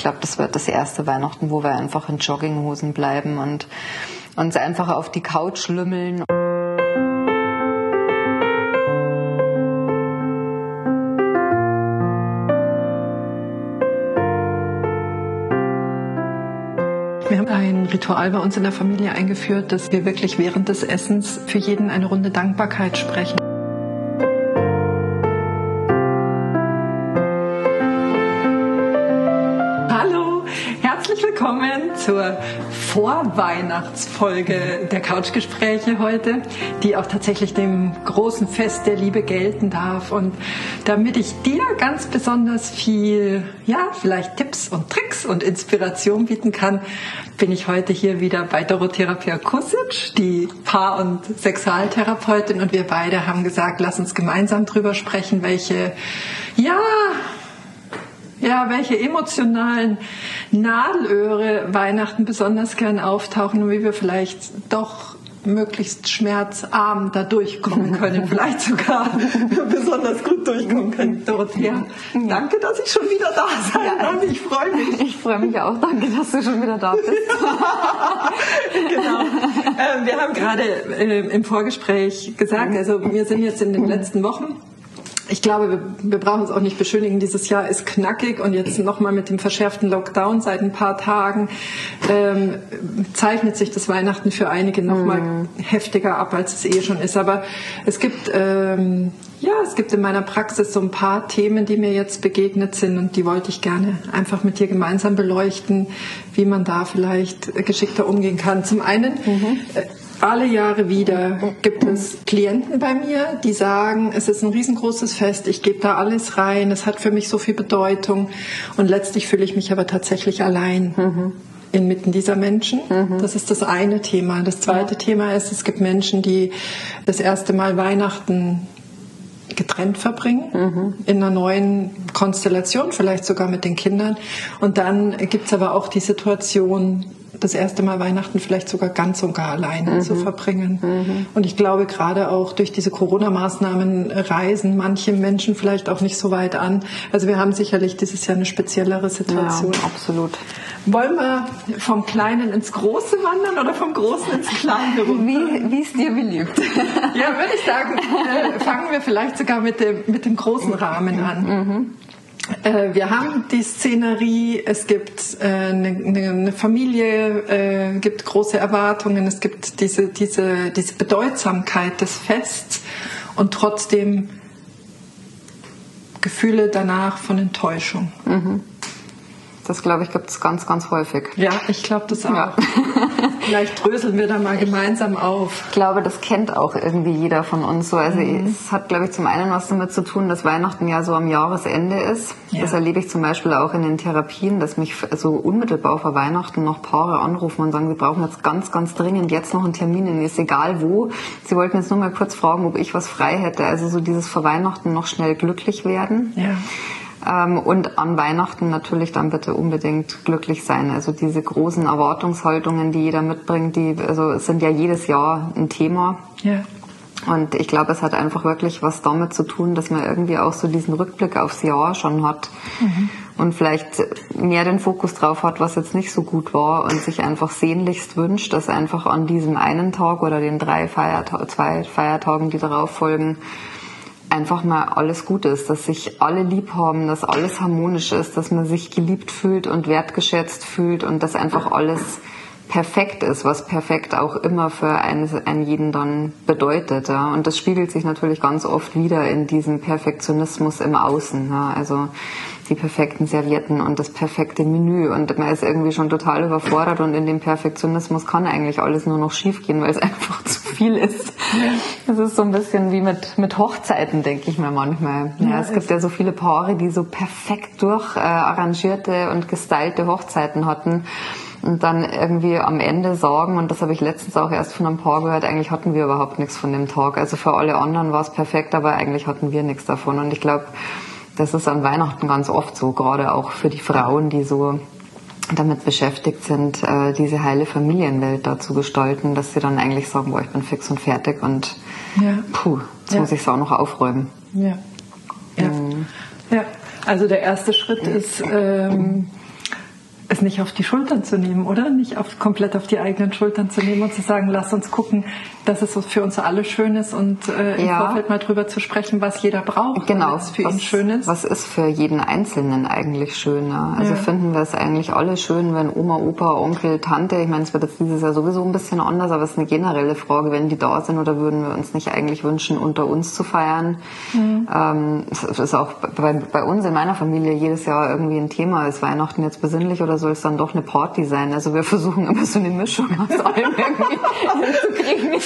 glaube, das wird das erste Weihnachten, wo wir einfach in Jogginghosen bleiben und uns einfach auf die Couch lümmeln. Wir haben ein Ritual bei uns in der Familie eingeführt, dass wir wirklich während des Essens für jeden eine Runde Dankbarkeit sprechen. Zur Vorweihnachtsfolge der Couchgespräche heute, die auch tatsächlich dem großen Fest der Liebe gelten darf. Und damit ich dir ganz besonders viel, ja, vielleicht Tipps und Tricks und Inspiration bieten kann, bin ich heute hier wieder bei Dorothea Kusic, die Paar- und Sexualtherapeutin. Und wir beide haben gesagt, lass uns gemeinsam drüber sprechen, welche, ja, ja, welche emotionalen Nadelöhre Weihnachten besonders gern auftauchen und wie wir vielleicht doch möglichst schmerzarm da durchkommen können, vielleicht sogar besonders gut durchkommen können. Dorothea, danke, dass ich schon wieder da sein ja, darf. Ich freue mich. Ich freue mich auch. Danke, dass du schon wieder da bist. genau. Ähm, wir haben gerade äh, im Vorgespräch gesagt, also wir sind jetzt in den letzten Wochen ich glaube, wir, wir brauchen es auch nicht beschönigen. Dieses Jahr ist knackig und jetzt nochmal mit dem verschärften Lockdown seit ein paar Tagen ähm, zeichnet sich das Weihnachten für einige nochmal mhm. heftiger ab, als es eh schon ist. Aber es gibt ähm, ja, es gibt in meiner Praxis so ein paar Themen, die mir jetzt begegnet sind und die wollte ich gerne einfach mit dir gemeinsam beleuchten, wie man da vielleicht geschickter umgehen kann. Zum einen mhm. Alle Jahre wieder gibt es Klienten bei mir, die sagen, es ist ein riesengroßes Fest, ich gebe da alles rein, es hat für mich so viel Bedeutung und letztlich fühle ich mich aber tatsächlich allein. Mhm. Inmitten dieser Menschen. Mhm. Das ist das eine Thema. Das zweite ja. Thema ist, es gibt Menschen, die das erste Mal Weihnachten getrennt verbringen, mhm. in einer neuen Konstellation, vielleicht sogar mit den Kindern. Und dann gibt es aber auch die Situation, das erste Mal Weihnachten vielleicht sogar ganz und gar alleine mhm. zu verbringen. Mhm. Und ich glaube, gerade auch durch diese Corona-Maßnahmen reisen manche Menschen vielleicht auch nicht so weit an. Also wir haben sicherlich dieses Jahr eine speziellere Situation. Ja, absolut. Wollen wir vom Kleinen ins Große wandern oder vom Großen ins Kleine Wie, wie es dir beliebt. ja, würde ich sagen, äh, fangen wir vielleicht sogar mit dem, mit dem großen Rahmen an. Mhm. Äh, wir haben die Szenerie, es gibt äh, eine, Familie, äh, gibt große Erwartungen, es gibt diese, diese, diese Bedeutsamkeit des Fests und trotzdem Gefühle danach von Enttäuschung. Mhm. Das, glaube ich, gibt es ganz, ganz häufig. Ja, ich glaube das auch. Ja. Vielleicht dröseln wir da mal gemeinsam auf. Ich glaube, das kennt auch irgendwie jeder von uns so. Also mhm. es hat, glaube ich, zum einen was damit zu tun, dass Weihnachten ja so am Jahresende ist. Ja. Das erlebe ich zum Beispiel auch in den Therapien, dass mich so unmittelbar vor Weihnachten noch Paare anrufen und sagen, sie brauchen jetzt ganz, ganz dringend jetzt noch einen Termin, und ist egal wo. Sie wollten jetzt nur mal kurz fragen, ob ich was frei hätte. Also so dieses vor Weihnachten noch schnell glücklich werden. Ja. Ähm, und an Weihnachten natürlich dann bitte unbedingt glücklich sein. Also diese großen Erwartungshaltungen, die jeder mitbringt, die also sind ja jedes Jahr ein Thema. Ja. Und ich glaube, es hat einfach wirklich was damit zu tun, dass man irgendwie auch so diesen Rückblick aufs Jahr schon hat mhm. und vielleicht mehr den Fokus drauf hat, was jetzt nicht so gut war und sich einfach sehnlichst wünscht, dass einfach an diesem einen Tag oder den drei Feiertagen, zwei Feiertagen, die darauf folgen, einfach mal alles gut ist, dass sich alle lieb haben, dass alles harmonisch ist, dass man sich geliebt fühlt und wertgeschätzt fühlt und dass einfach alles perfekt ist, was perfekt auch immer für einen, einen jeden dann bedeutet. Ja. Und das spiegelt sich natürlich ganz oft wieder in diesem Perfektionismus im Außen. Ja. Also die perfekten Servietten und das perfekte Menü und man ist irgendwie schon total überfordert und in dem Perfektionismus kann eigentlich alles nur noch schiefgehen, weil es einfach zu viel ist. Es ist so ein bisschen wie mit, mit Hochzeiten, denke ich mir manchmal. Ja, ja es gibt ja so viele Paare, die so perfekt durcharrangierte äh, und gestylte Hochzeiten hatten und dann irgendwie am Ende sagen, und das habe ich letztens auch erst von einem Paar gehört, eigentlich hatten wir überhaupt nichts von dem Tag. Also für alle anderen war es perfekt, aber eigentlich hatten wir nichts davon. Und ich glaube, das ist an Weihnachten ganz oft so, gerade auch für die Frauen, die so damit beschäftigt sind, äh, diese heile Familienwelt da zu gestalten, dass sie dann eigentlich sagen, boah, ich bin fix und fertig und ja. puh, jetzt ja. muss ich es auch noch aufräumen. Ja. Ja. Mhm. ja. Also der erste Schritt ist, ähm, das nicht auf die Schultern zu nehmen, oder? Nicht auf, komplett auf die eigenen Schultern zu nehmen und zu sagen, lass uns gucken, dass es für uns alle schön ist und äh, im ja. Vorfeld mal drüber zu sprechen, was jeder braucht, genau, was für was, ihn schön ist. Was ist für jeden Einzelnen eigentlich schöner? Also ja. finden wir es eigentlich alle schön, wenn Oma, Opa, Onkel, Tante, ich meine, es wird jetzt dieses Jahr sowieso ein bisschen anders, aber es ist eine generelle Frage, wenn die da sind oder würden wir uns nicht eigentlich wünschen, unter uns zu feiern? Mhm. Ähm, es ist auch bei, bei uns in meiner Familie jedes Jahr irgendwie ein Thema. Ist Weihnachten jetzt besinnlich oder soll es dann doch eine Party sein? Also wir versuchen immer so eine Mischung aus allem irgendwie hinzukriegen.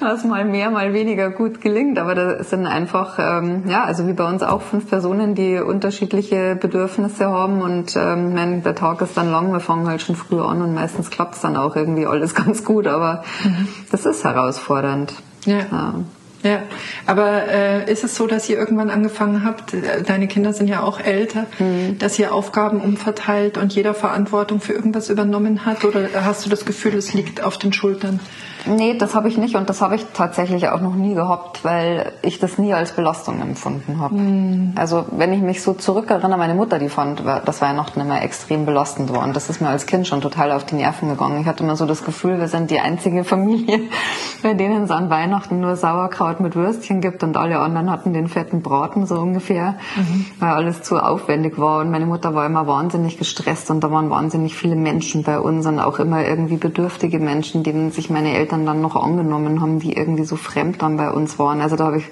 Was mal mehr, mal weniger gut gelingt. Aber da sind einfach, ähm, ja, also wie bei uns auch fünf Personen, die unterschiedliche Bedürfnisse haben. Und ähm, mein, der Tag ist dann lang, wir fangen halt schon früh an und meistens klappt es dann auch irgendwie alles ganz gut. Aber mhm. das ist herausfordernd. ja. ja. Ja, aber äh, ist es so, dass ihr irgendwann angefangen habt, deine Kinder sind ja auch älter, mhm. dass ihr Aufgaben umverteilt und jeder Verantwortung für irgendwas übernommen hat? Oder hast du das Gefühl, es liegt auf den Schultern? Nee, das habe ich nicht und das habe ich tatsächlich auch noch nie gehabt, weil ich das nie als Belastung empfunden habe. Mhm. Also wenn ich mich so zurückerinnere, meine Mutter, die fand das Weihnachten immer extrem belastend war und das ist mir als Kind schon total auf die Nerven gegangen. Ich hatte immer so das Gefühl, wir sind die einzige Familie, bei denen es an Weihnachten nur Sauerkraut mit Würstchen gibt und alle anderen hatten den fetten Braten so ungefähr, mhm. weil alles zu aufwendig war und meine Mutter war immer wahnsinnig gestresst und da waren wahnsinnig viele Menschen bei uns und auch immer irgendwie bedürftige Menschen, denen sich meine Eltern Eltern dann noch angenommen haben, die irgendwie so fremd dann bei uns waren. Also da habe ich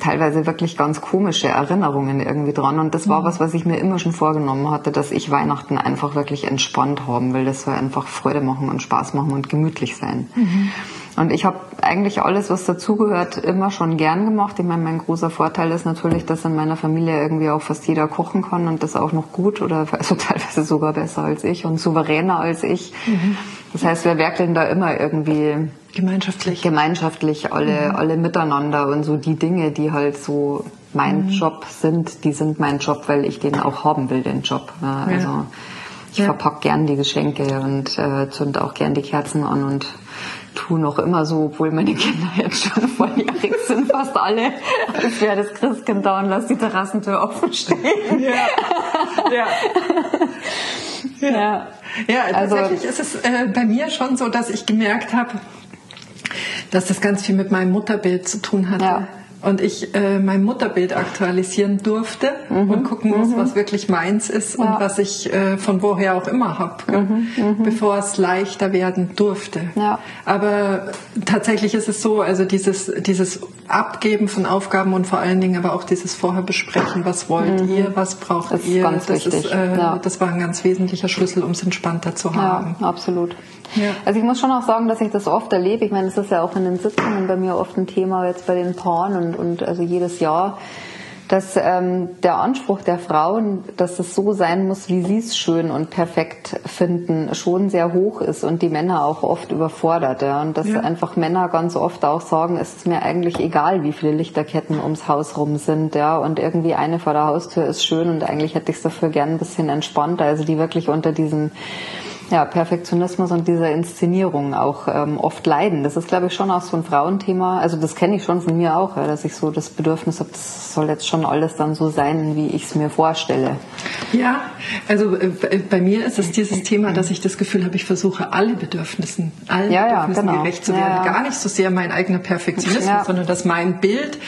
teilweise wirklich ganz komische Erinnerungen irgendwie dran. Und das war mhm. was, was ich mir immer schon vorgenommen hatte, dass ich Weihnachten einfach wirklich entspannt haben will. Das soll einfach Freude machen und Spaß machen und gemütlich sein. Mhm. Und ich habe eigentlich alles, was dazugehört, immer schon gern gemacht. Ich meine, mein großer Vorteil ist natürlich, dass in meiner Familie irgendwie auch fast jeder kochen kann und das auch noch gut oder also teilweise sogar besser als ich und souveräner als ich. Mhm. Das heißt, wir werkeln da immer irgendwie gemeinschaftlich, gemeinschaftlich alle, mhm. alle miteinander und so die Dinge, die halt so mein mhm. Job sind, die sind mein Job, weil ich den auch haben will, den Job. Ja, also ja. ich ja. verpack gern die Geschenke und äh, zünd auch gern die Kerzen an und tu noch immer so, obwohl meine Kinder jetzt schon volljährig sind, fast alle, als wäre das Christkind da und lass die Terrassentür offen stehen. Ja. ja. ja. Ja, also, tatsächlich ist es äh, bei mir schon so, dass ich gemerkt habe, dass das ganz viel mit meinem Mutterbild zu tun hatte. Ja und ich äh, mein Mutterbild aktualisieren durfte mhm. und gucken muss, mhm. was wirklich meins ist ja. und was ich äh, von woher auch immer habe, mhm. mhm. bevor es leichter werden durfte. Ja. Aber tatsächlich ist es so, also dieses, dieses Abgeben von Aufgaben und vor allen Dingen aber auch dieses vorher besprechen, was wollt mhm. ihr, was braucht das ihr, das, wichtig. ist, äh, ja. das war ein ganz wesentlicher Schlüssel, um es entspannter zu haben. Ja, absolut. Ja. Also ich muss schon auch sagen, dass ich das oft erlebe. Ich meine, es ist ja auch in den Sitzungen bei mir oft ein Thema jetzt bei den Paaren und, und also jedes Jahr, dass ähm, der Anspruch der Frauen, dass es so sein muss, wie sie es schön und perfekt finden, schon sehr hoch ist und die Männer auch oft überfordert. Ja. Und dass ja. einfach Männer ganz oft auch sagen, es ist mir eigentlich egal, wie viele Lichterketten ums Haus rum sind. Ja. Und irgendwie eine vor der Haustür ist schön und eigentlich hätte ich es dafür gern ein bisschen entspannter. Also die wirklich unter diesen ja, Perfektionismus und dieser Inszenierung auch ähm, oft leiden. Das ist, glaube ich, schon auch so ein Frauenthema. Also das kenne ich schon von mir auch, ja, dass ich so das Bedürfnis habe, das soll jetzt schon alles dann so sein, wie ich es mir vorstelle. Ja, also äh, bei mir ist es dieses Thema, dass ich das Gefühl habe, ich versuche alle Bedürfnissen, allen ja, Bedürfnissen genau. gerecht zu werden. Ja, Gar nicht so sehr mein eigener Perfektionismus, sondern dass mein Bild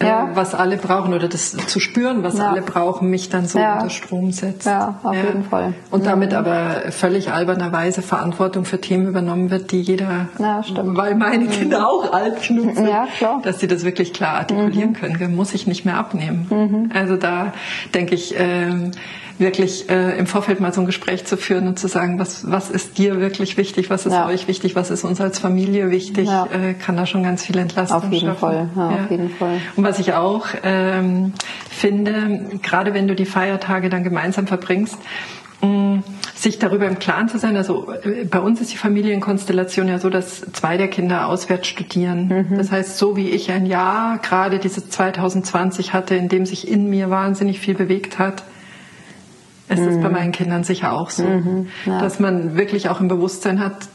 äh, ja. was alle brauchen oder das zu spüren, was ja. alle brauchen, mich dann so ja. unter Strom setzt. Ja, auf jeden Fall. Und damit aber völlig albernerweise Verantwortung für Themen übernommen wird, die jeder, ja, weil meine mhm. Kinder auch alt genug sind, ja, dass sie das wirklich klar artikulieren mhm. können, muss ich nicht mehr abnehmen. Mhm. Also da denke ich, ähm, wirklich äh, im Vorfeld mal so ein Gespräch zu führen und zu sagen, was, was ist dir wirklich wichtig, was ist ja. euch wichtig, was ist uns als Familie wichtig, ja. äh, kann da schon ganz viel Entlastung auf jeden schaffen. Fall. Ja, ja. Auf jeden Fall. Und was ich auch ähm, finde, gerade wenn du die Feiertage dann gemeinsam verbringst, sich darüber im Klaren zu sein. Also äh, bei uns ist die Familienkonstellation ja so, dass zwei der Kinder auswärts studieren. Mhm. Das heißt, so wie ich ein Jahr gerade dieses 2020 hatte, in dem sich in mir wahnsinnig viel bewegt hat, ist es mhm. bei meinen Kindern sicher auch so, mhm, ja. dass man wirklich auch im Bewusstsein hat,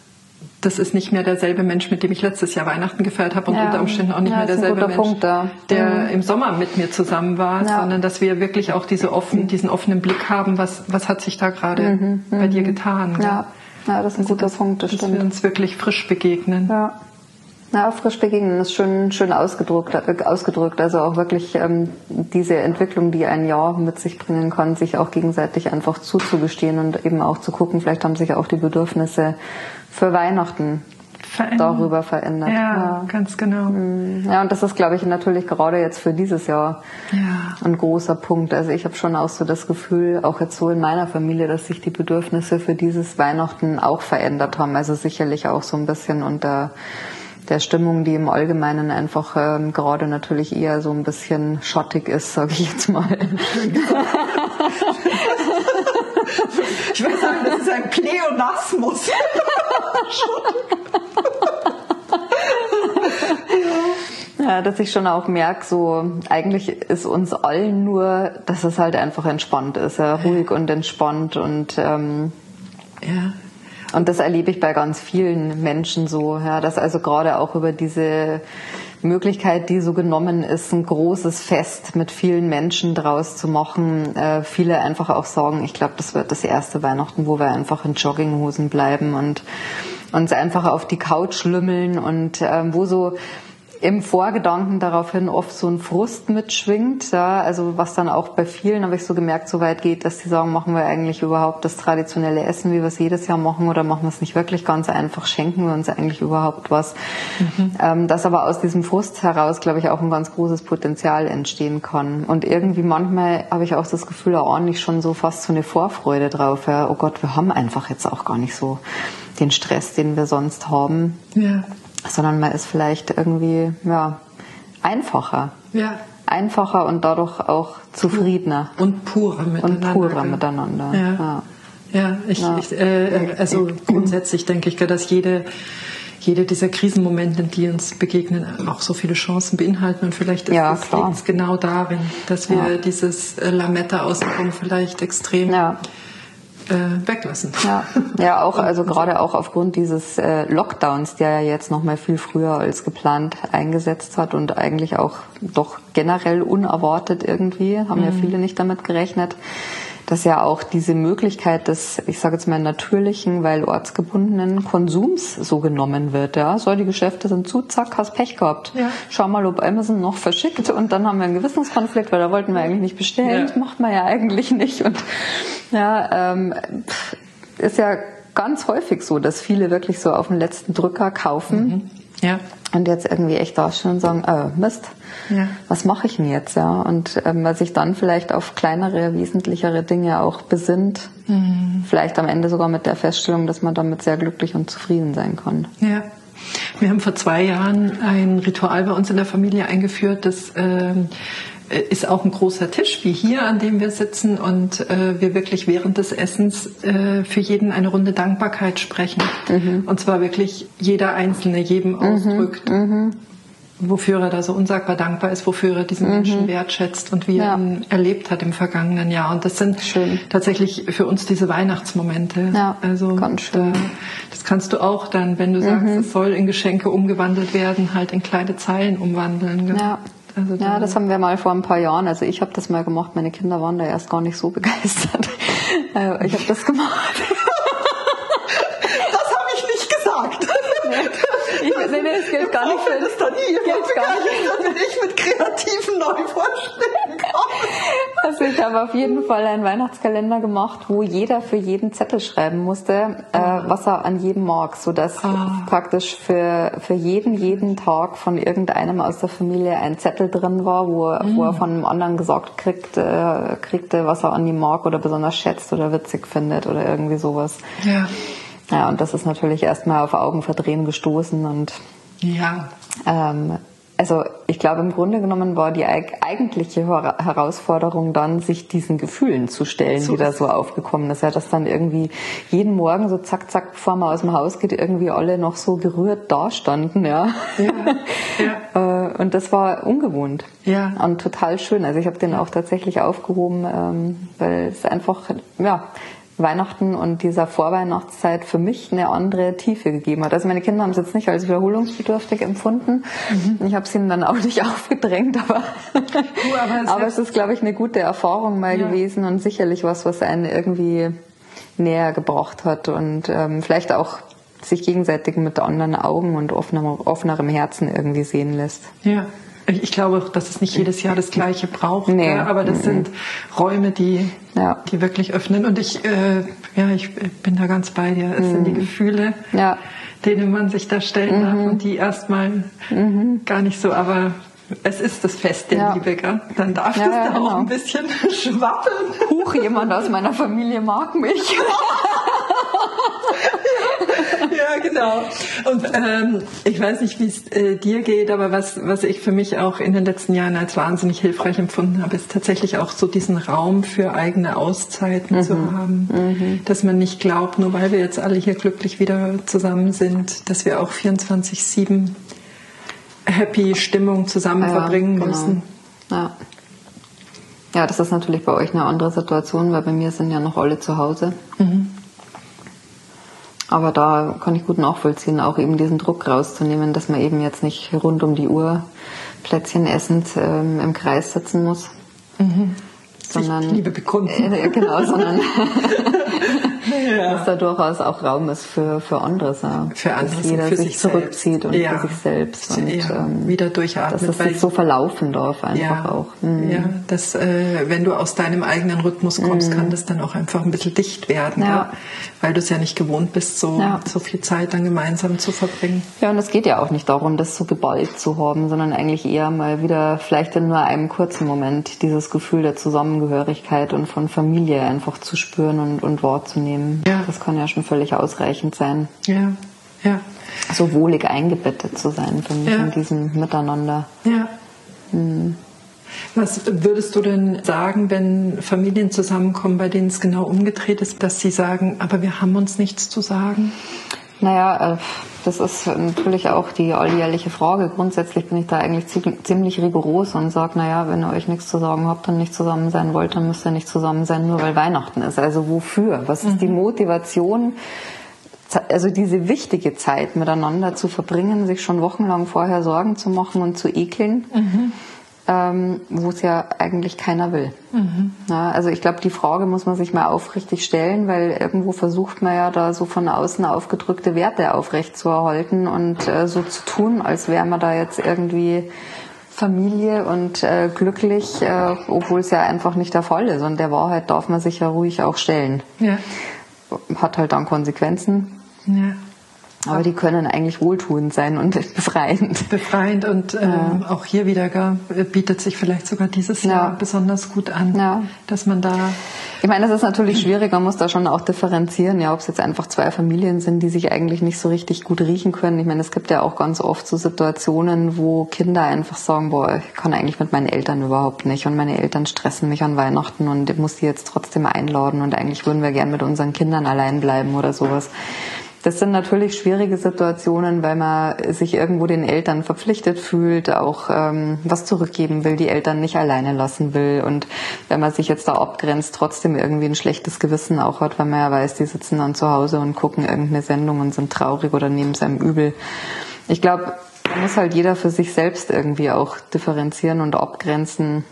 das ist nicht mehr derselbe Mensch, mit dem ich letztes Jahr Weihnachten gefeiert habe und ja. unter Umständen auch nicht ja, mehr derselbe Mensch, Punkt, ja. der mhm. im Sommer mit mir zusammen war, sondern dass wir wirklich auch diese offen, diesen offenen Blick haben, was, was hat sich da gerade mhm. bei dir mhm. getan. Ja. das ist ein also guter das, Punkt, das dass stimmt. wir uns wirklich frisch begegnen. Ja. Na, frisch begegnen ist schön, schön ausgedrückt, äh, ausgedrückt. Also auch wirklich ähm, diese Entwicklung, die ein Jahr mit sich bringen kann, sich auch gegenseitig einfach zuzugestehen und eben auch zu gucken, vielleicht haben sich auch die Bedürfnisse für Weihnachten Verändern. darüber verändert. Ja, ja, ganz genau. Mm, ja, und das ist, glaube ich, natürlich gerade jetzt für dieses Jahr ja. ein großer Punkt. Also ich habe schon auch so das Gefühl, auch jetzt so in meiner Familie, dass sich die Bedürfnisse für dieses Weihnachten auch verändert haben. Also sicherlich auch so ein bisschen unter der Stimmung, die im Allgemeinen einfach ähm, gerade natürlich eher so ein bisschen schottig ist, sage ich jetzt mal. ich würde sagen, das ist ein Pleonasmus. Ja, dass ich schon auch merke, so eigentlich ist uns allen nur, dass es halt einfach entspannt ist, ja, ruhig und entspannt und ähm, ja. Und das erlebe ich bei ganz vielen Menschen so, ja, dass also gerade auch über diese Möglichkeit, die so genommen ist, ein großes Fest mit vielen Menschen draus zu machen. Äh, viele einfach auch sagen, ich glaube, das wird das erste Weihnachten, wo wir einfach in Jogginghosen bleiben und uns einfach auf die Couch lümmeln und äh, wo so im Vorgedanken daraufhin oft so ein Frust mitschwingt, ja, also was dann auch bei vielen, habe ich so gemerkt, so weit geht, dass die sagen, machen wir eigentlich überhaupt das traditionelle Essen, wie wir es jedes Jahr machen, oder machen wir es nicht wirklich ganz einfach, schenken wir uns eigentlich überhaupt was. Mhm. Ähm, dass aber aus diesem Frust heraus, glaube ich, auch ein ganz großes Potenzial entstehen kann. Und irgendwie manchmal habe ich auch das Gefühl, da ordentlich schon so fast so eine Vorfreude drauf, ja, oh Gott, wir haben einfach jetzt auch gar nicht so den Stress, den wir sonst haben. Ja sondern man ist vielleicht irgendwie ja, einfacher. Ja. Einfacher und dadurch auch zufriedener. Und purer miteinander. Und purer miteinander. Ja. ja. Ja, ich, ja. ich äh, also grundsätzlich denke ich, dass jede, jede dieser Krisenmomente, die uns begegnen, auch so viele Chancen beinhalten. Und vielleicht ist ja, das genau darin, dass wir dieses äh, Lametta außenrum vielleicht extrem ja äh, weglassen. Ja, ja auch, also gerade auch aufgrund dieses äh, Lockdowns, der ja jetzt noch mal viel früher als geplant eingesetzt hat und eigentlich auch doch generell unerwartet irgendwie, haben mhm. ja viele nicht damit gerechnet dass ja auch diese Möglichkeit des, ich sage jetzt mal natürlichen, weil ortsgebundenen Konsums so genommen wird. Ja, so die Geschäfte sind zu, zack, hast Pech gehabt. Ja. Schau mal, ob Amazon noch verschickt und dann haben wir einen Gewissenskonflikt, weil da wollten wir eigentlich nicht bestellen. Ja. Das macht man ja eigentlich nicht. Und ja, ähm, ist ja ganz häufig so, dass viele wirklich so auf den letzten Drücker kaufen. Mhm. Ja. Und jetzt irgendwie echt dastehen und sagen, äh, Mist, ja. was mache ich denn jetzt? Ja? Und ähm, man sich dann vielleicht auf kleinere, wesentlichere Dinge auch besinnt. Mhm. Vielleicht am Ende sogar mit der Feststellung, dass man damit sehr glücklich und zufrieden sein kann. Ja. Wir haben vor zwei Jahren ein Ritual bei uns in der Familie eingeführt, das ähm, äh, ist auch ein großer Tisch wie hier, an dem wir sitzen und äh, wir wirklich während des Essens äh, für jeden eine Runde Dankbarkeit sprechen. Mhm. Und zwar wirklich jeder Einzelne jedem mhm. ausdrückt, mhm. wofür er da so unsagbar dankbar ist, wofür er diesen mhm. Menschen wertschätzt und wie ja. er ihn erlebt hat im vergangenen Jahr. Und das sind Schön. tatsächlich für uns diese Weihnachtsmomente. Ja, also ganz schön. Da, das kannst du auch dann, wenn du sagst, mhm. es soll in Geschenke umgewandelt werden, halt in kleine Zeilen umwandeln. Gell? Ja. Also ja, das haben wir mal vor ein paar Jahren. Also ich habe das mal gemacht. Meine Kinder waren da erst gar nicht so begeistert. Äh, ich habe das gemacht. das habe ich nicht gesagt. Nee. Ich, nee, nee, das gilt gar nicht für das dann hier. Gilt gar nicht. Wenn ich mit kreativen Neuvorschlägen komme. Also ich habe auf jeden Fall einen Weihnachtskalender gemacht, wo jeder für jeden Zettel schreiben musste, äh, ah. was er an jedem mag, so dass ah. praktisch für für jeden jeden Tag von irgendeinem aus der Familie ein Zettel drin war, wo, mhm. wo er mm. von einem anderen gesagt kriegt, äh, kriegte, was er an ihm mag oder besonders schätzt oder witzig findet oder irgendwie sowas. Ja. Ja, und das ist natürlich erstmal auf Augenverdrehen gestoßen und ja. Ähm, also ich glaube, im Grunde genommen war die eigentliche Herausforderung dann, sich diesen Gefühlen zu stellen, so die da so aufgekommen ist. Ja, dass dann irgendwie jeden Morgen so zack, zack, bevor man aus dem Haus geht, irgendwie alle noch so gerührt dastanden. Ja. ja, ja. Äh, und das war ungewohnt. Ja. Und total schön. Also ich habe den auch tatsächlich aufgehoben, ähm, weil es einfach, ja, Weihnachten und dieser Vorweihnachtszeit für mich eine andere Tiefe gegeben hat. Also meine Kinder haben es jetzt nicht als wiederholungsbedürftig empfunden. Mhm. Ich habe es ihnen dann auch nicht aufgedrängt, aber, du, aber, es, aber es ist, glaube ich, eine gute Erfahrung mal ja. gewesen und sicherlich was, was einen irgendwie näher gebracht hat und ähm, vielleicht auch sich gegenseitig mit anderen Augen und offenerem, offenerem Herzen irgendwie sehen lässt. Ja. Ich glaube auch, dass es nicht jedes Jahr das Gleiche braucht, nee. ja, aber das sind Räume, die, ja. die wirklich öffnen. Und ich, äh, ja, ich bin da ganz bei dir. Es mhm. sind die mhm. Gefühle, ja. denen man sich da stellen mhm. darf und die erstmal mhm. gar nicht so, aber es ist das Fest der ja. Liebe, gell? dann darf ja, das da genau. auch ein bisschen schwappeln. Huch, jemand aus meiner Familie mag mich. genau. Und ähm, ich weiß nicht, wie es äh, dir geht, aber was, was ich für mich auch in den letzten Jahren als wahnsinnig hilfreich empfunden habe, ist tatsächlich auch so diesen Raum für eigene Auszeiten mhm. zu haben. Mhm. Dass man nicht glaubt, nur weil wir jetzt alle hier glücklich wieder zusammen sind, dass wir auch 24-7 happy Stimmung zusammen ja, verbringen genau. müssen. Ja. Ja, das ist natürlich bei euch eine andere Situation, weil bei mir sind ja noch alle zu Hause. Mhm. Aber da kann ich gut nachvollziehen, auch eben diesen Druck rauszunehmen, dass man eben jetzt nicht rund um die Uhr Plätzchen essend ähm, im Kreis sitzen muss. Mhm. Sondern, Liebe bekunden. Äh, genau, sondern ja. dass da durchaus auch Raum ist für, für anderes. Ja. Für anderes dass jeder für sich, sich zurückzieht und ja. für sich selbst. Und ähm, wieder durchatmet. Dass es sich so verlaufen darf einfach auch. Mhm. Ja, dass äh, wenn du aus deinem eigenen Rhythmus kommst, mhm. kann das dann auch einfach ein bisschen dicht werden. Ja. Weil du es ja nicht gewohnt bist, so, so viel Zeit dann gemeinsam zu verbringen. Ja, und es geht ja auch nicht darum, das so geballt zu haben, sondern eigentlich eher mal wieder vielleicht in nur einem kurzen Moment dieses Gefühl der Zusammengehörigkeit und von Familie einfach zu spüren und, und wahrzunehmen. Ja. Das kann ja schon völlig ausreichend sein. Ja, ja. So wohlig eingebettet zu sein mich ja. in diesem Miteinander. Ja. Hm. Was würdest du denn sagen, wenn Familien zusammenkommen, bei denen es genau umgedreht ist, dass sie sagen, aber wir haben uns nichts zu sagen? Naja, äh, das ist natürlich auch die alljährliche Frage. Grundsätzlich bin ich da eigentlich ziemlich rigoros und sage, naja, wenn ihr euch nichts zu sagen habt und nicht zusammen sein wollt, dann müsst ihr nicht zusammen sein, nur weil Weihnachten ist. Also wofür? Was ist die mhm. Motivation, also diese wichtige Zeit miteinander zu verbringen, sich schon wochenlang vorher Sorgen zu machen und zu ekeln? Mhm ähm, wo es ja eigentlich keiner will. Mhm. Ja, also ich glaube, die Frage muss man sich mal aufrichtig stellen, weil irgendwo versucht man ja da so von außen aufgedrückte Werte aufrechtzuerhalten und äh, so zu tun, als wäre man da jetzt irgendwie Familie und äh, glücklich, äh, obwohl es ja einfach nicht der Fall ist. Und der Wahrheit darf man sich ja ruhig auch stellen. Ja. Hat halt dann Konsequenzen. Ja. Aber die können eigentlich wohltuend sein und befreiend. Befreiend und ähm, ja. auch hier wieder gar, bietet sich vielleicht sogar dieses Jahr ja. besonders gut an, ja. dass man da. Ich meine, es ist natürlich schwierig, man muss da schon auch differenzieren, ja, ob es jetzt einfach zwei Familien sind, die sich eigentlich nicht so richtig gut riechen können. Ich meine, es gibt ja auch ganz oft so Situationen, wo Kinder einfach sagen, boah, ich kann eigentlich mit meinen Eltern überhaupt nicht und meine Eltern stressen mich an Weihnachten und ich muss die jetzt trotzdem einladen und eigentlich würden wir gern mit unseren Kindern allein bleiben oder sowas. Das sind natürlich schwierige Situationen, weil man sich irgendwo den Eltern verpflichtet fühlt, auch ähm, was zurückgeben will, die Eltern nicht alleine lassen will. Und wenn man sich jetzt da abgrenzt, trotzdem irgendwie ein schlechtes Gewissen auch hat, weil man ja weiß, die sitzen dann zu Hause und gucken irgendeine Sendung und sind traurig oder nehmen es einem übel. Ich glaube, da muss halt jeder für sich selbst irgendwie auch differenzieren und abgrenzen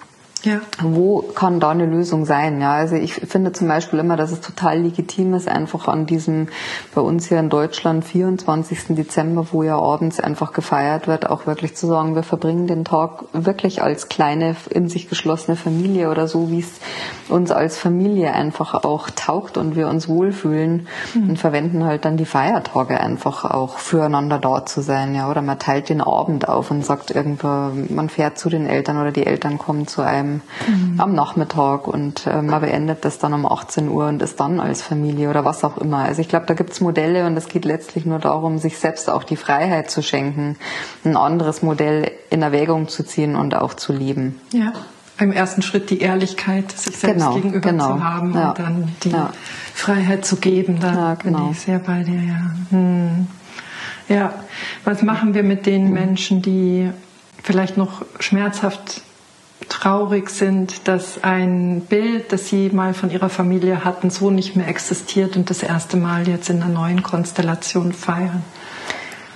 ja. Wo kann da eine Lösung sein? Ja, also ich finde zum Beispiel immer, dass es total legitim ist, einfach an diesem bei uns hier in Deutschland 24. Dezember, wo ja abends einfach gefeiert wird, auch wirklich zu sagen, wir verbringen den Tag wirklich als kleine in sich geschlossene Familie oder so, wie es uns als Familie einfach auch taugt und wir uns wohlfühlen mhm. und verwenden halt dann die Feiertage einfach auch füreinander da zu sein, ja, oder man teilt den Abend auf und sagt irgendwo, man fährt zu den Eltern oder die Eltern kommen zu einem mhm. am Nachmittag und äh, man beendet das dann um 18 Uhr und ist dann als Familie oder was auch immer. Also ich glaube, da gibt's Modelle und es geht letztlich nur darum, sich selbst auch die Freiheit zu schenken, ein anderes Modell in Erwägung zu ziehen und auch zu lieben. Ja. Im ersten Schritt die Ehrlichkeit sich selbst genau, gegenüber genau. zu haben ja. und dann die ja. Freiheit zu geben. Da ja, genau. bin ich sehr bei dir, ja. Hm. Ja, was machen wir mit den Menschen, die vielleicht noch schmerzhaft traurig sind, dass ein Bild, das sie mal von ihrer Familie hatten, so nicht mehr existiert und das erste Mal jetzt in einer neuen Konstellation feiern?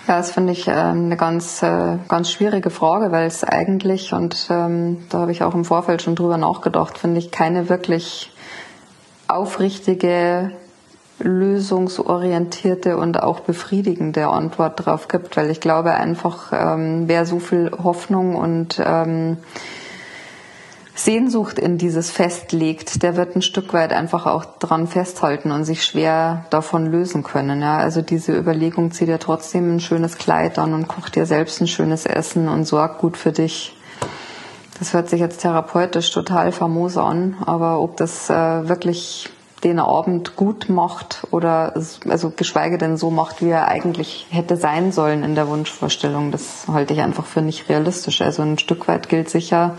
Ja, das finde ich äh, eine ganz, äh, ganz schwierige Frage, weil es eigentlich, und ähm, da habe ich auch im Vorfeld schon drüber nachgedacht, finde ich keine wirklich aufrichtige, lösungsorientierte und auch befriedigende Antwort drauf gibt, weil ich glaube einfach, ähm, wer so viel Hoffnung und ähm, Sehnsucht in dieses Fest legt, der wird ein Stück weit einfach auch dran festhalten und sich schwer davon lösen können. Ja, also diese Überlegung, zieh dir trotzdem ein schönes Kleid an und koch dir selbst ein schönes Essen und sorg gut für dich. Das hört sich jetzt therapeutisch total famos an, aber ob das äh, wirklich den Abend gut macht oder also geschweige denn so macht, wie er eigentlich hätte sein sollen in der Wunschvorstellung, das halte ich einfach für nicht realistisch. Also ein Stück weit gilt sicher,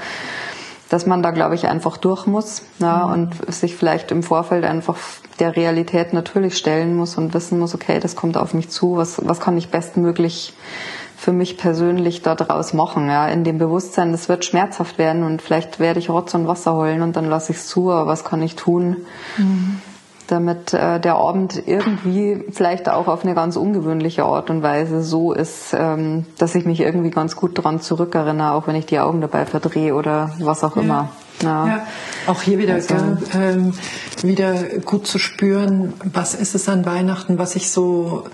dass man da, glaube ich, einfach durch muss ja, mhm. und sich vielleicht im Vorfeld einfach der Realität natürlich stellen muss und wissen muss, okay, das kommt auf mich zu, was, was kann ich bestmöglich für mich persönlich daraus machen, ja, in dem Bewusstsein, das wird schmerzhaft werden und vielleicht werde ich Rotz und Wasser heulen und dann lasse ich es zu, aber was kann ich tun? Mhm damit äh, der Abend irgendwie vielleicht auch auf eine ganz ungewöhnliche Art und Weise so ist, ähm, dass ich mich irgendwie ganz gut daran zurückerinnere, auch wenn ich die Augen dabei verdrehe oder was auch ja. immer. Ja. ja. auch hier wieder, also, ähm, wieder gut zu spüren, was ist es an Weihnachten, was ich so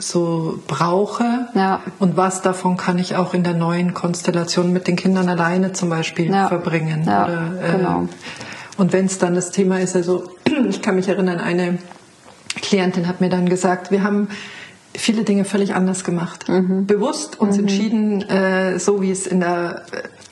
so brauche ja. und was davon kann ich auch in der neuen Konstellation mit den Kindern alleine zum Beispiel ja. verbringen. Ja, oder, äh, genau. Und wenn es dann das Thema ist, also ich kann mich erinnern, eine Klientin hat mir dann gesagt, wir haben viele Dinge völlig anders gemacht. Mhm. Bewusst uns mhm. entschieden, äh, so wie es in der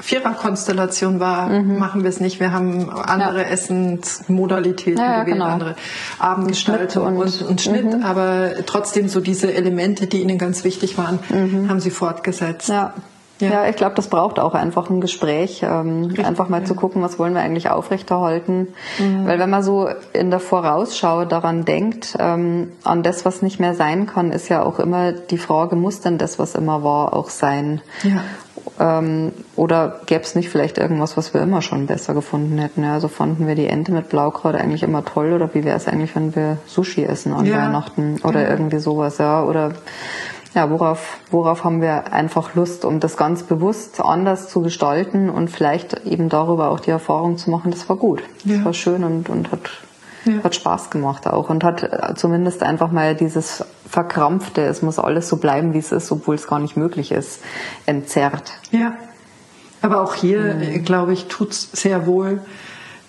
Viererkonstellation war, mhm. machen wir es nicht. Wir haben andere ja. Essensmodalitäten ja, gewählt, genau. andere Abendgestaltung und, und, und, Schnitt, mhm. aber trotzdem so diese Elemente, die ihnen ganz wichtig waren, mhm. haben sie fortgesetzt. Ja. Ja. ja, ich glaube, das braucht auch einfach ein Gespräch, ähm, einfach mal ja. zu gucken, was wollen wir eigentlich aufrechterhalten. Mhm. Weil wenn man so in der Vorausschau daran denkt, ähm, an das, was nicht mehr sein kann, ist ja auch immer die Frage, muss denn das, was immer war, auch sein? Ja. Ähm, oder gäbe es nicht vielleicht irgendwas, was wir immer schon besser gefunden hätten? Ja, also fanden wir die Ente mit Blaukraut eigentlich immer toll oder wie wäre es eigentlich, wenn wir Sushi essen an ja. Weihnachten oder irgendwie sowas, ja? Oder ja, worauf, worauf haben wir einfach Lust, um das ganz bewusst anders zu gestalten und vielleicht eben darüber auch die Erfahrung zu machen, das war gut. Ja. Das war schön und, und hat, ja. hat Spaß gemacht auch und hat äh, zumindest einfach mal dieses verkrampfte, es muss alles so bleiben, wie es ist, obwohl es gar nicht möglich ist, entzerrt. Ja. Aber auch hier, mhm. glaube ich, tut's sehr wohl,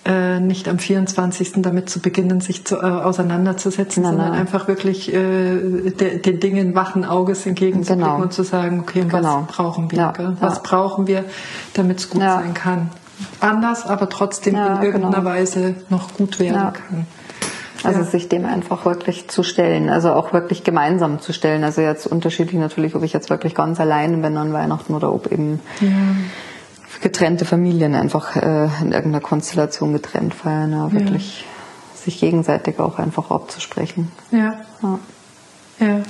äh, nicht am 24. damit zu beginnen, sich zu, äh, auseinanderzusetzen, nein, sondern nein. einfach wirklich äh, de, den Dingen wachen Auges entgegenzublicken genau. und zu sagen, okay, genau. was brauchen wir? Ja. Was ja. brauchen wir, damit es gut ja. sein kann? Anders, aber trotzdem in irgendeiner genau. Weise noch gut werden kann. Also sich dem einfach wirklich zu stellen, also auch wirklich gemeinsam zu stellen. Also jetzt unterschiedlich natürlich, ob ich jetzt wirklich ganz allein bin an Weihnachten oder ob eben getrennte Familien einfach äh, in irgendeiner Konstellation getrennt feiern, ja, wirklich ja. sich gegenseitig auch einfach abzusprechen. Ja. Ja. ja.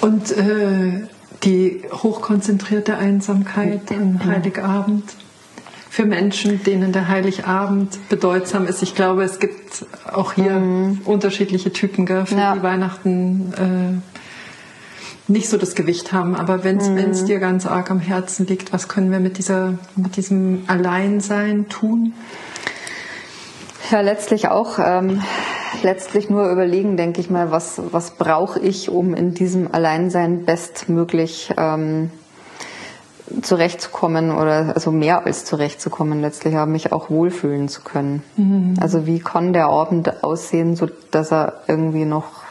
Und äh, die hochkonzentrierte Einsamkeit am Heiligabend für Menschen, denen der Heiligabend bedeutsam ist. Ich glaube, es gibt auch hier mhm. unterschiedliche Typen, gell, für die Weihnachten äh, nicht so das Gewicht haben. Aber wenn es mhm. dir ganz arg am Herzen liegt, was können wir mit, dieser, mit diesem Alleinsein tun? Ja, letztlich auch. Ähm, letztlich nur überlegen, denke ich mal, was, was brauche ich, um in diesem Alleinsein bestmöglich ähm, zurechtzukommen oder also mehr als zurechtzukommen letztlich, aber mich auch wohlfühlen zu können. Mhm. Also wie kann der Abend aussehen, so dass er irgendwie noch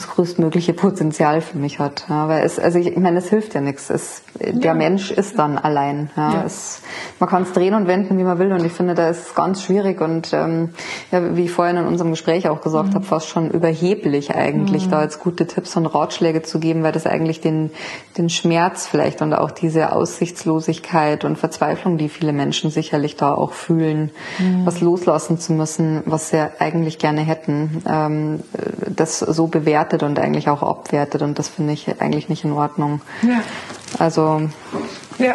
das größtmögliche Potenzial für mich hat. Ja, weil es, also ich, ich meine, es hilft ja nichts. Es, der ja. Mensch ist dann allein. Ja, ja. Es, man kann es drehen und wenden, wie man will. Und ich finde, da ist es ganz schwierig und ähm, ja, wie ich vorhin in unserem Gespräch auch gesagt mhm. habe, fast schon überheblich eigentlich, mhm. da jetzt gute Tipps und Ratschläge zu geben, weil das eigentlich den, den Schmerz vielleicht und auch diese Aussichtslosigkeit und Verzweiflung, die viele Menschen sicherlich da auch fühlen, mhm. was loslassen zu müssen, was sie eigentlich gerne hätten. Ähm, das so bewertet und eigentlich auch abwertet und das finde ich eigentlich nicht in Ordnung. Ja. Also ja.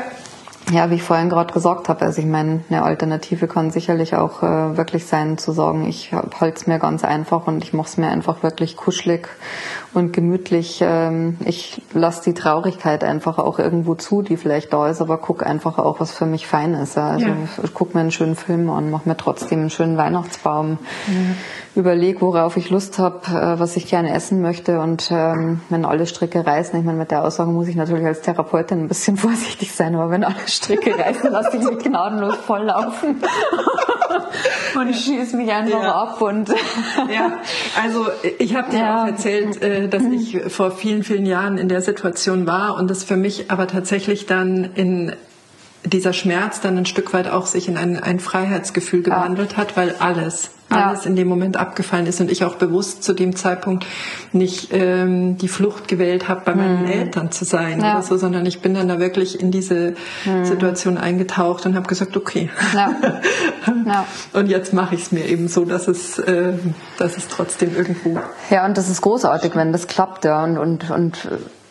ja, wie ich vorhin gerade gesagt habe, also ich meine, eine Alternative kann sicherlich auch äh, wirklich sein, zu sagen, ich halte es mir ganz einfach und ich mache es mir einfach wirklich kuschelig und gemütlich. Ähm, ich lasse die Traurigkeit einfach auch irgendwo zu, die vielleicht da ist, aber guck einfach auch, was für mich fein ist. Also ja. ich guck mir einen schönen Film an, mache mir trotzdem einen schönen Weihnachtsbaum. Mhm überlege, worauf ich Lust habe, äh, was ich gerne essen möchte und ähm, wenn alle Stricke reißen, ich meine, mit der Aussage muss ich natürlich als Therapeutin ein bisschen vorsichtig sein, aber wenn alle Stricke reißen, lasse ich mich gnadenlos volllaufen und schieße mich einfach ja. ab und ja, also ich habe dir ja. auch erzählt, äh, dass ich vor vielen, vielen Jahren in der Situation war und das für mich aber tatsächlich dann in dieser Schmerz dann ein Stück weit auch sich in ein, ein Freiheitsgefühl gewandelt ja. hat, weil alles, alles ja. in dem Moment abgefallen ist und ich auch bewusst zu dem Zeitpunkt nicht ähm, die Flucht gewählt habe, bei meinen mhm. Eltern zu sein ja. oder so, sondern ich bin dann da wirklich in diese mhm. Situation eingetaucht und habe gesagt, okay. Und jetzt mache ich es mir eben so, dass es, äh, dass es trotzdem irgendwo. Ja, und das ist großartig, wenn das klappt, ja, und und und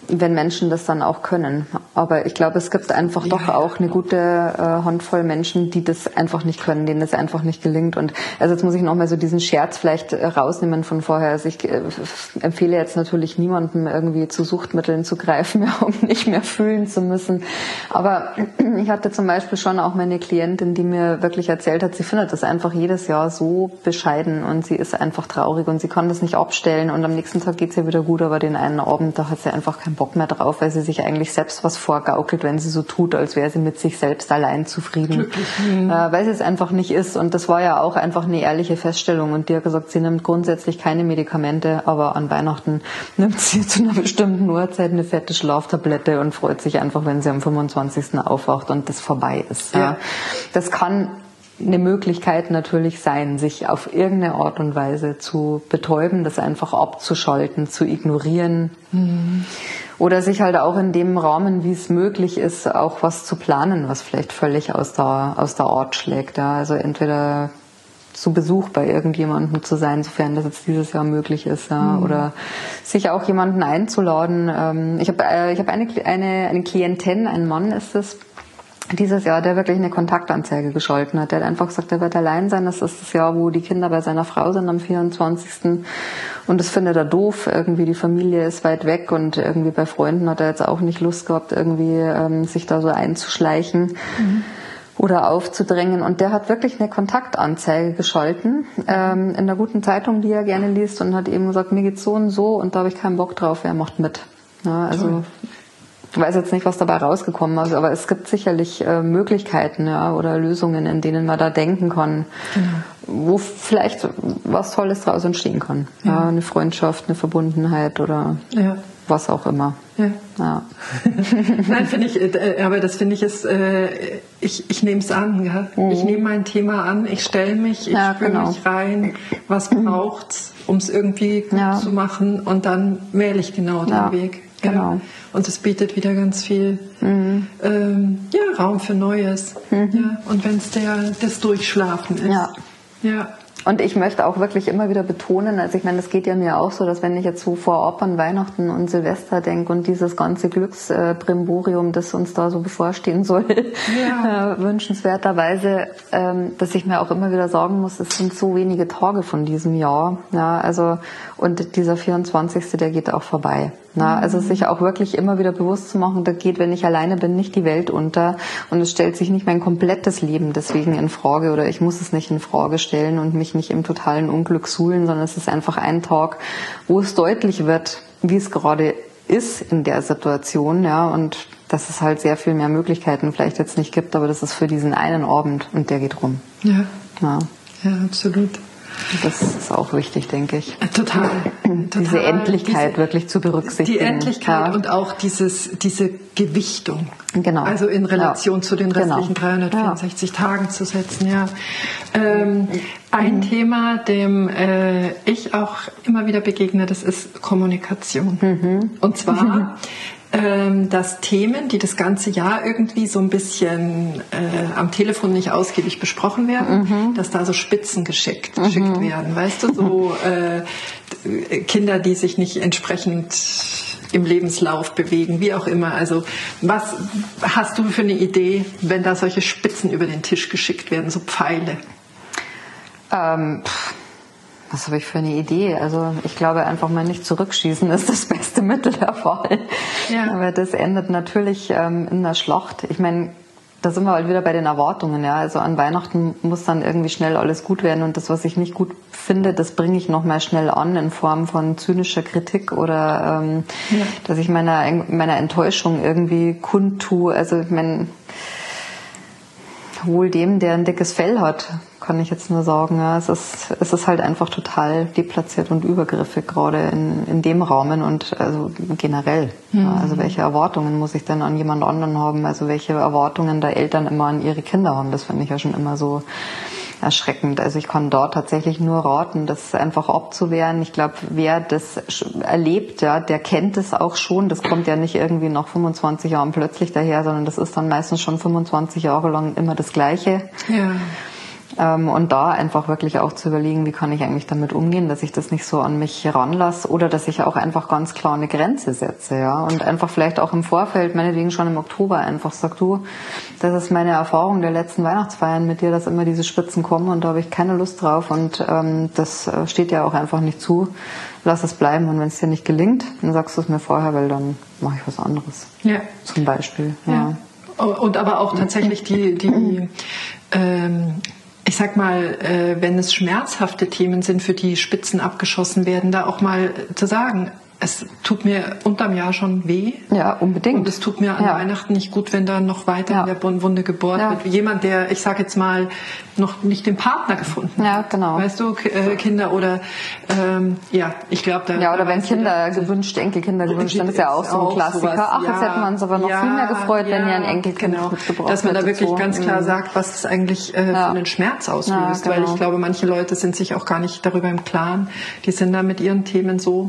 wenn Menschen das dann auch können. Aber ich glaube, es gibt einfach ja, doch auch eine gute äh, Handvoll Menschen, die das einfach nicht können, denen das einfach nicht gelingt. Und also jetzt muss ich nochmal so diesen Scherz vielleicht äh, rausnehmen von vorher. Also ich äh, empfehle jetzt natürlich niemandem irgendwie zu Suchtmitteln zu greifen, um nicht mehr fühlen zu müssen. Aber ich hatte zum Beispiel schon auch meine Klientin, die mir wirklich erzählt hat, sie findet das einfach jedes Jahr so bescheiden und sie ist einfach traurig und sie kann das nicht abstellen und am nächsten Tag geht es ihr wieder gut, aber den einen Abend, da hat sie einfach kein keinen Bock mehr drauf, weil sie sich eigentlich selbst was vorgaukelt, wenn sie so tut, als wäre sie mit sich selbst allein zufrieden. Mhm. Äh, weil sie es einfach nicht ist. Und das war ja auch einfach eine ehrliche Feststellung. Und die hat gesagt, sie nimmt grundsätzlich keine Medikamente, aber an Weihnachten nimmt sie zu einer bestimmten Uhrzeit eine fette Schlaftablette und freut sich einfach, wenn sie am 25. aufwacht und das vorbei ist. Ja. ja. Das kann eine Möglichkeit natürlich sein, sich auf irgendeine Art und Weise zu betäuben, das einfach abzuschalten, zu ignorieren. Mhm. Oder sich halt auch in dem Rahmen, wie es möglich ist, auch was zu planen, was vielleicht völlig aus der, aus der Art schlägt. Ja. Also entweder zu Besuch bei irgendjemandem zu sein, sofern das jetzt dieses Jahr möglich ist, ja. Mhm. oder sich auch jemanden einzuladen. Ähm, ich habe äh, ich hab eine, eine, eine Klientin, ein Mann ist es, dieses Jahr der wirklich eine Kontaktanzeige gescholten hat. Der hat einfach gesagt, er wird allein sein. Das ist das Jahr, wo die Kinder bei seiner Frau sind am 24. Und das findet er doof. Irgendwie die Familie ist weit weg und irgendwie bei Freunden hat er jetzt auch nicht Lust gehabt, irgendwie ähm, sich da so einzuschleichen. Mhm. Oder aufzudrängen. Und der hat wirklich eine Kontaktanzeige gescholten ähm, in einer guten Zeitung, die er gerne liest, und hat eben gesagt, mir geht's so und so und da habe ich keinen Bock drauf, wer macht mit. Ja, also Toll. Ich weiß jetzt nicht, was dabei rausgekommen ist, aber es gibt sicherlich äh, Möglichkeiten ja, oder Lösungen, in denen man da denken kann, genau. wo vielleicht was Tolles draus entstehen kann. Ja. ja eine Freundschaft, eine Verbundenheit oder ja. was auch immer. Ja. ja. Nein, finde ich, äh, aber das finde ich ist, äh, ich, ich nehme es an. Ja? Mhm. Ich nehme mein Thema an, ich stelle mich, ich ja, spüre genau. mich rein, was braucht's, um es irgendwie gut zu machen und dann wähle ich genau den Weg. Genau. Und es bietet wieder ganz viel mhm. ähm, ja, Raum für Neues. Mhm. Ja. Und wenn es der das Durchschlafen ist. Ja. ja. Und ich möchte auch wirklich immer wieder betonen, also ich meine, das geht ja mir auch so, dass wenn ich jetzt so vor Opern, Weihnachten und Silvester denke und dieses ganze Glücksbrimborium, das uns da so bevorstehen soll, ja. äh, wünschenswerterweise, ähm, dass ich mir auch immer wieder sagen muss, es sind so wenige Tage von diesem Jahr. Ja, also und dieser 24. der geht auch vorbei. Na, also sich auch wirklich immer wieder bewusst zu machen, da geht, wenn ich alleine bin, nicht die Welt unter und es stellt sich nicht mein komplettes Leben deswegen in Frage oder ich muss es nicht in Frage stellen und mich nicht im totalen Unglück suhlen, sondern es ist einfach ein Tag, wo es deutlich wird, wie es gerade ist in der Situation, ja, und dass es halt sehr viel mehr Möglichkeiten vielleicht jetzt nicht gibt, aber das ist für diesen einen Abend und der geht rum. Ja. Ja, ja absolut. Das ist auch wichtig, denke ich. Äh, total. Diese total. Endlichkeit diese, wirklich zu berücksichtigen. Die Endlichkeit ja. und auch dieses, diese Gewichtung. Genau. Also in Relation ja. zu den restlichen genau. 364 ja. Tagen zu setzen, ja. Ähm, ein mhm. Thema, dem äh, ich auch immer wieder begegne, das ist Kommunikation. Mhm. Und zwar dass Themen, die das ganze Jahr irgendwie so ein bisschen äh, am Telefon nicht ausgiebig besprochen werden, mhm. dass da so Spitzen geschickt, mhm. geschickt werden. Weißt du, so äh, Kinder, die sich nicht entsprechend im Lebenslauf bewegen, wie auch immer. Also was hast du für eine Idee, wenn da solche Spitzen über den Tisch geschickt werden, so Pfeile? Ähm, was habe ich für eine Idee? Also ich glaube einfach mal nicht zurückschießen ist das beste Mittel der Wahl. Ja. Aber das endet natürlich ähm, in der Schlacht. Ich meine, da sind wir halt wieder bei den Erwartungen. Ja. Also an Weihnachten muss dann irgendwie schnell alles gut werden und das, was ich nicht gut finde, das bringe ich noch mal schnell an in Form von zynischer Kritik oder ähm, ja. dass ich meiner meiner Enttäuschung irgendwie kundtue. Also ich meine wohl dem, der ein dickes Fell hat, kann ich jetzt nur sagen. Ja, es, ist, es ist halt einfach total deplatziert und übergriffig, gerade in, in dem Rahmen und also generell. Mhm. Ja, also welche Erwartungen muss ich denn an jemand anderen haben? Also welche Erwartungen da Eltern immer an ihre Kinder haben, das finde ich ja schon immer so erschreckend. Also ich kann dort tatsächlich nur raten, das einfach abzuwehren. Ich glaube, wer das erlebt, ja, der kennt es auch schon. Das kommt ja nicht irgendwie nach 25 Jahren plötzlich daher, sondern das ist dann meistens schon 25 Jahre lang immer das Gleiche. Ja. Ähm, und da einfach wirklich auch zu überlegen, wie kann ich eigentlich damit umgehen, dass ich das nicht so an mich heranlasse oder dass ich auch einfach ganz klar eine Grenze setze, ja. Und einfach vielleicht auch im Vorfeld, meinetwegen schon im Oktober einfach sag du, das ist meine Erfahrung der letzten Weihnachtsfeiern mit dir, dass immer diese Spitzen kommen und da habe ich keine Lust drauf und ähm, das äh, steht ja auch einfach nicht zu. Lass es bleiben und wenn es dir nicht gelingt, dann sagst du es mir vorher, weil dann mache ich was anderes. Ja. Zum Beispiel. Ja. ja. Und aber auch tatsächlich die, die ähm, ich sag mal, äh, wenn es schmerzhafte Themen sind, für die Spitzen abgeschossen werden, da auch mal zu sagen, es tut mir unterm Jahr schon weh. Ja, unbedingt. Und es tut mir an ja. Weihnachten nicht gut, wenn da noch weiter ja. in der Wunde gebohrt ja. wird. Jemand, der, ich sage jetzt mal, noch nicht den Partner gefunden hat. Ja, genau. Weißt du, äh, Kinder oder ähm, ja, ich glaube da. Ja, oder wenn Kinder gewünscht, Enkelkinder gewünscht, dann ist ja auch so ein Klassiker. Sowas, Ach, jetzt hätten wir uns aber noch viel mehr gefreut, wenn ihr ein Enkelkind genau. mitgebracht Dass man da wirklich so. ganz klar mhm. sagt, was es eigentlich äh, für einen Schmerz auslöst. Genau. Weil ich glaube, manche Leute sind sich auch gar nicht darüber im Klaren. Die sind da mit ihren Themen so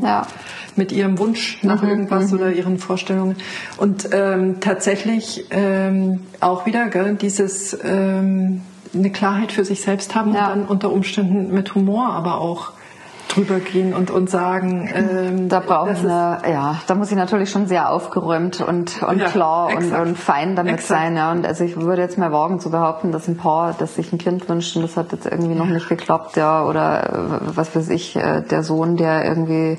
mit ihrem Wunsch nach mhm, irgendwas mhm. oder ihren Vorstellungen. Und ähm, tatsächlich ähm, auch wieder gell, dieses ähm, eine Klarheit für sich selbst haben ja. und dann unter Umständen mit Humor aber auch drüber gehen und, und sagen, ähm, da brauche ich eine, ja, da muss ich natürlich schon sehr aufgeräumt und, und ja, klar und, und fein damit exakt. sein. Ja. Und also ich würde jetzt mal wagen zu behaupten, dass ein Paar, das sich ein Kind wünscht und das hat jetzt irgendwie noch nicht geklappt, ja, oder äh, was weiß ich, äh, der Sohn, der irgendwie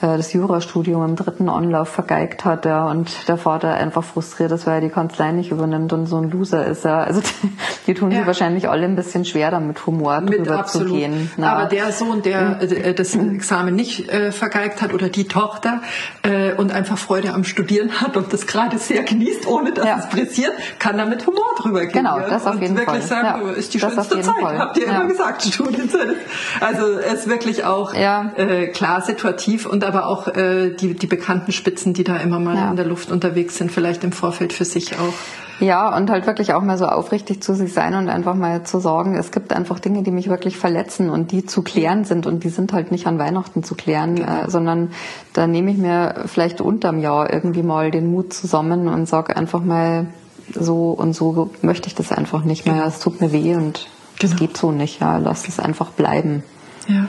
das Jurastudium im dritten Anlauf vergeigt hat ja, und der Vater einfach frustriert ist, weil er die Kanzlei nicht übernimmt und so ein Loser ist. Ja. Also die, die tun ja. sich wahrscheinlich alle ein bisschen schwer damit Humor mit drüber absolut. zu gehen. Ja. Aber der Sohn, der äh, das Examen nicht äh, vergeigt hat oder die Tochter äh, und einfach Freude am Studieren hat und das gerade sehr genießt, ohne dass ja. es pressiert, kann da mit Humor drüber gehen. Genau, das auf jeden und wirklich Fall. sagen, ja. ist die das schönste Zeit, Fall. habt ihr immer gesagt, Studienzeit. Also es ist wirklich auch äh, klar situativ und aber auch äh, die, die bekannten Spitzen, die da immer mal ja. in der Luft unterwegs sind, vielleicht im Vorfeld für sich auch. Ja, und halt wirklich auch mal so aufrichtig zu sich sein und einfach mal zu sorgen, es gibt einfach Dinge, die mich wirklich verletzen und die zu klären sind und die sind halt nicht an Weihnachten zu klären, genau. äh, sondern da nehme ich mir vielleicht unterm Jahr irgendwie mal den Mut zusammen und sage einfach mal, so und so möchte ich das einfach nicht mehr. Genau. Es tut mir weh und es genau. geht so nicht. Ja, lass es einfach bleiben. Ja.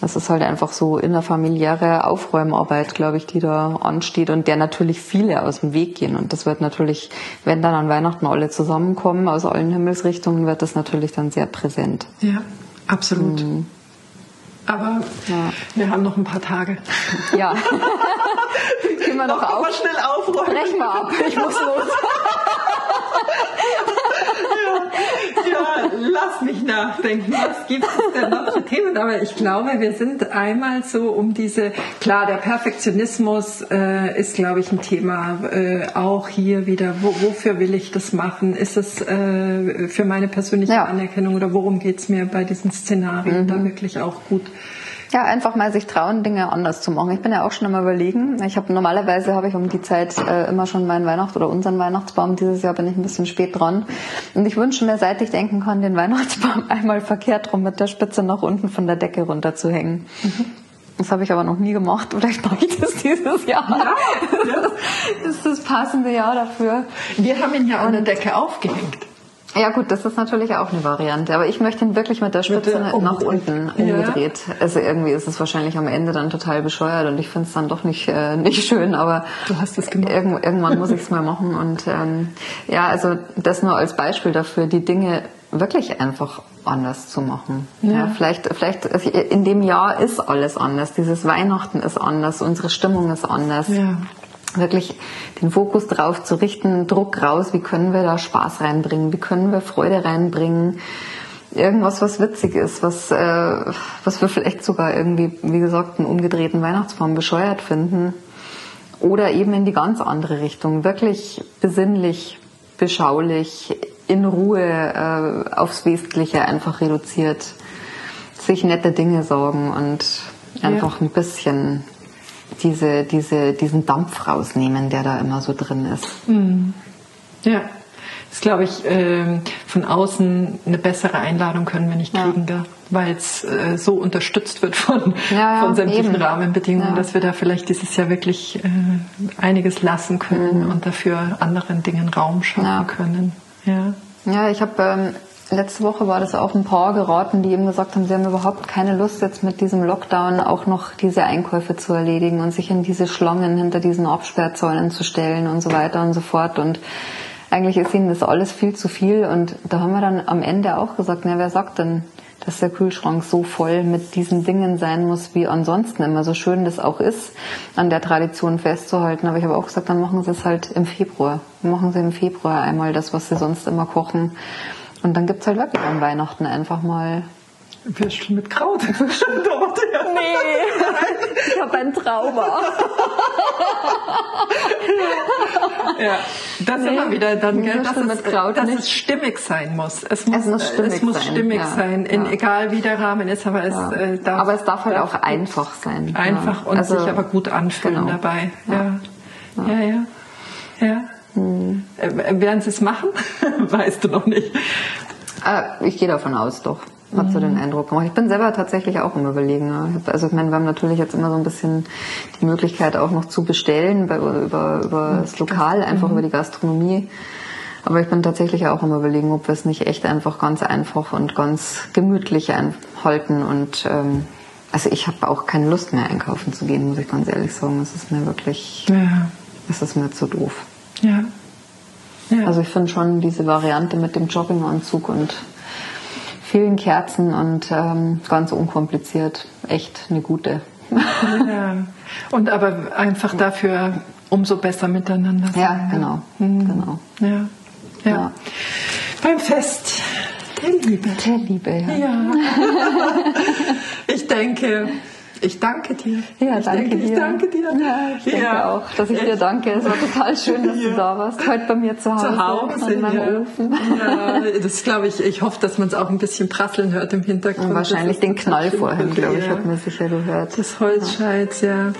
Das ist halt einfach so innerfamiliäre Aufräumarbeit, glaube ich, die da ansteht und der natürlich viele aus dem Weg gehen. Und das wird natürlich, wenn dann an Weihnachten alle zusammenkommen aus allen Himmelsrichtungen, wird das natürlich dann sehr präsent. Ja, absolut. Mhm. Aber ja. wir haben noch ein paar Tage. Ja. Gehen wir noch, noch auf. schnell aufräumen. Brech mal ab. Ich muss los. ja, lass mich nachdenken. Was gibt es denn noch? Aber ich glaube, wir sind einmal so um diese, klar, der Perfektionismus äh, ist, glaube ich, ein Thema. Äh, auch hier wieder, wo, wofür will ich das machen? Ist es äh, für meine persönliche ja. Anerkennung oder worum geht es mir bei diesen Szenarien mhm. da wirklich auch gut? Ja, einfach mal sich trauen, Dinge anders zu machen. Ich bin ja auch schon immer überlegen. Ich habe normalerweise habe ich um die Zeit äh, immer schon meinen Weihnachts- oder unseren Weihnachtsbaum. Dieses Jahr bin ich ein bisschen spät dran. Und ich wünsche mir, seit ich denken kann, den Weihnachtsbaum einmal verkehrt rum mit der Spitze nach unten von der Decke runterzuhängen. Mhm. Das habe ich aber noch nie gemacht. Vielleicht mache ich das dieses Jahr. Ja, ja. Das ist das passende Jahr dafür. Wir haben ihn ja an der Decke aufgehängt. Ja gut, das ist natürlich auch eine Variante, aber ich möchte ihn wirklich mit der Spitze mit der nach unten umgedreht. Ja. Also irgendwie ist es wahrscheinlich am Ende dann total bescheuert und ich finde es dann doch nicht äh, nicht schön, aber du hast es gemacht. Irgend, irgendwann muss ich es mal machen und ähm, ja, also das nur als Beispiel dafür, die Dinge wirklich einfach anders zu machen. Ja. ja. vielleicht, vielleicht in dem Jahr ist alles anders. Dieses Weihnachten ist anders, unsere Stimmung ist anders. Ja wirklich den Fokus drauf zu richten, Druck raus, wie können wir da Spaß reinbringen, wie können wir Freude reinbringen, irgendwas, was witzig ist, was, äh, was wir vielleicht sogar irgendwie, wie gesagt, einen umgedrehten Weihnachtsbaum bescheuert finden. Oder eben in die ganz andere Richtung, wirklich besinnlich, beschaulich, in Ruhe äh, aufs Wesentliche einfach reduziert, sich nette Dinge sorgen und einfach ja. ein bisschen diese, diese, diesen Dampf rausnehmen, der da immer so drin ist. Mhm. Ja. Das glaube ich, äh, von außen eine bessere Einladung können wir nicht kriegen, ja. weil es äh, so unterstützt wird von, ja, ja, von sämtlichen eben. Rahmenbedingungen, dass wir da vielleicht dieses Jahr wirklich äh, einiges lassen können mhm. und dafür anderen Dingen Raum schaffen können. Ja, ja ich habe ähm, letzte Woche war das auch ein paar geraten, die eben gesagt haben, sie haben überhaupt keine Lust, jetzt mit diesem Lockdown auch noch diese Einkäufe zu erledigen und sich in diese Schlangen hinter diesen Absperrzäunen zu stellen und so weiter und so fort. Und eigentlich ist ihnen das alles viel zu viel. Und da haben wir dann am Ende auch gesagt, na, wer sagt denn, dass der Kühlschrank so voll mit diesen Dingen sein muss, wie ansonsten immer so schön das auch ist, an der Tradition festzuhalten. Aber ich habe auch gesagt, dann machen Sie es halt im Februar. Machen Sie im Februar einmal das, was Sie sonst immer kochen. Und dann gibt es halt wirklich an Weihnachten einfach mal Würstchen mit Kraut. Kraut. Nee, ich habe ein Trauma. ja, das nee, immer wieder dann, gell, dass, es, mit Kraut dass es stimmig sein muss. Es muss, es muss stimmig, es muss stimmig sein, sein in, ja. egal wie der Rahmen ist, aber es, ja. äh, darf, aber es darf halt auch einfach sein. Einfach und also, sich aber gut anfühlen genau. dabei. Ja, ja, ja. ja. Hm. Werden Sie es machen? weißt du noch nicht. Äh, ich gehe davon aus, doch. Hat so den Eindruck gemacht. Ich bin selber tatsächlich auch im Überlegen. Also ich meine, wir haben natürlich jetzt immer so ein bisschen die Möglichkeit auch noch zu bestellen bei, über, über das Lokal, einfach mhm. über die Gastronomie. Aber ich bin tatsächlich auch im Überlegen, ob wir es nicht echt einfach ganz einfach und ganz gemütlich einhalten. Und ähm, also ich habe auch keine Lust mehr einkaufen zu gehen, muss ich ganz ehrlich sagen. Es ist mir wirklich, ja. es ist mir zu doof. Ja. ja. Also ich finde schon diese Variante mit dem Jogginganzug und vielen Kerzen und ähm, ganz unkompliziert echt eine gute. Ja. Und aber einfach dafür umso besser miteinander sein. Ja, genau. Mhm. genau. Ja. Ja. ja. Beim Fest der Liebe. Der Liebe, ja. ja. ich denke, ich danke dir. Ja, ich danke denke, dir. Ich danke dir. Ja, ich denke ja. auch, dass ich dir danke. Es war total schön, dass ja. du da warst. Heute bei mir zu Hause. Zu Hause, in meinem Ofen. Ja, das glaube ich. Ich hoffe, dass man es auch ein bisschen prasseln hört im Hintergrund. Und wahrscheinlich den Knall vorhin, glaube ich, hat man sicher gehört. Das Holzscheit, ja.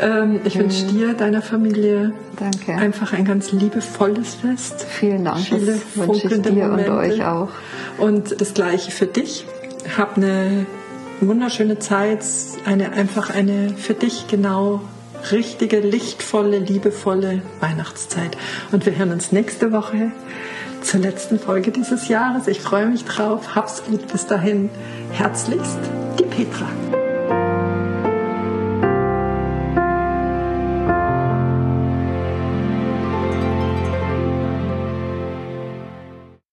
Ähm, ich mhm. wünsche dir, deiner Familie danke. einfach ein ganz liebevolles Fest. Vielen Dank. Viele das wünsche ich dir Momente. und euch auch. Und das Gleiche für dich. Hab eine wunderschöne Zeit, eine einfach eine für dich genau richtige, lichtvolle, liebevolle Weihnachtszeit. Und wir hören uns nächste Woche zur letzten Folge dieses Jahres. Ich freue mich drauf. Hab's gut. Bis dahin. Herzlichst, die Petra.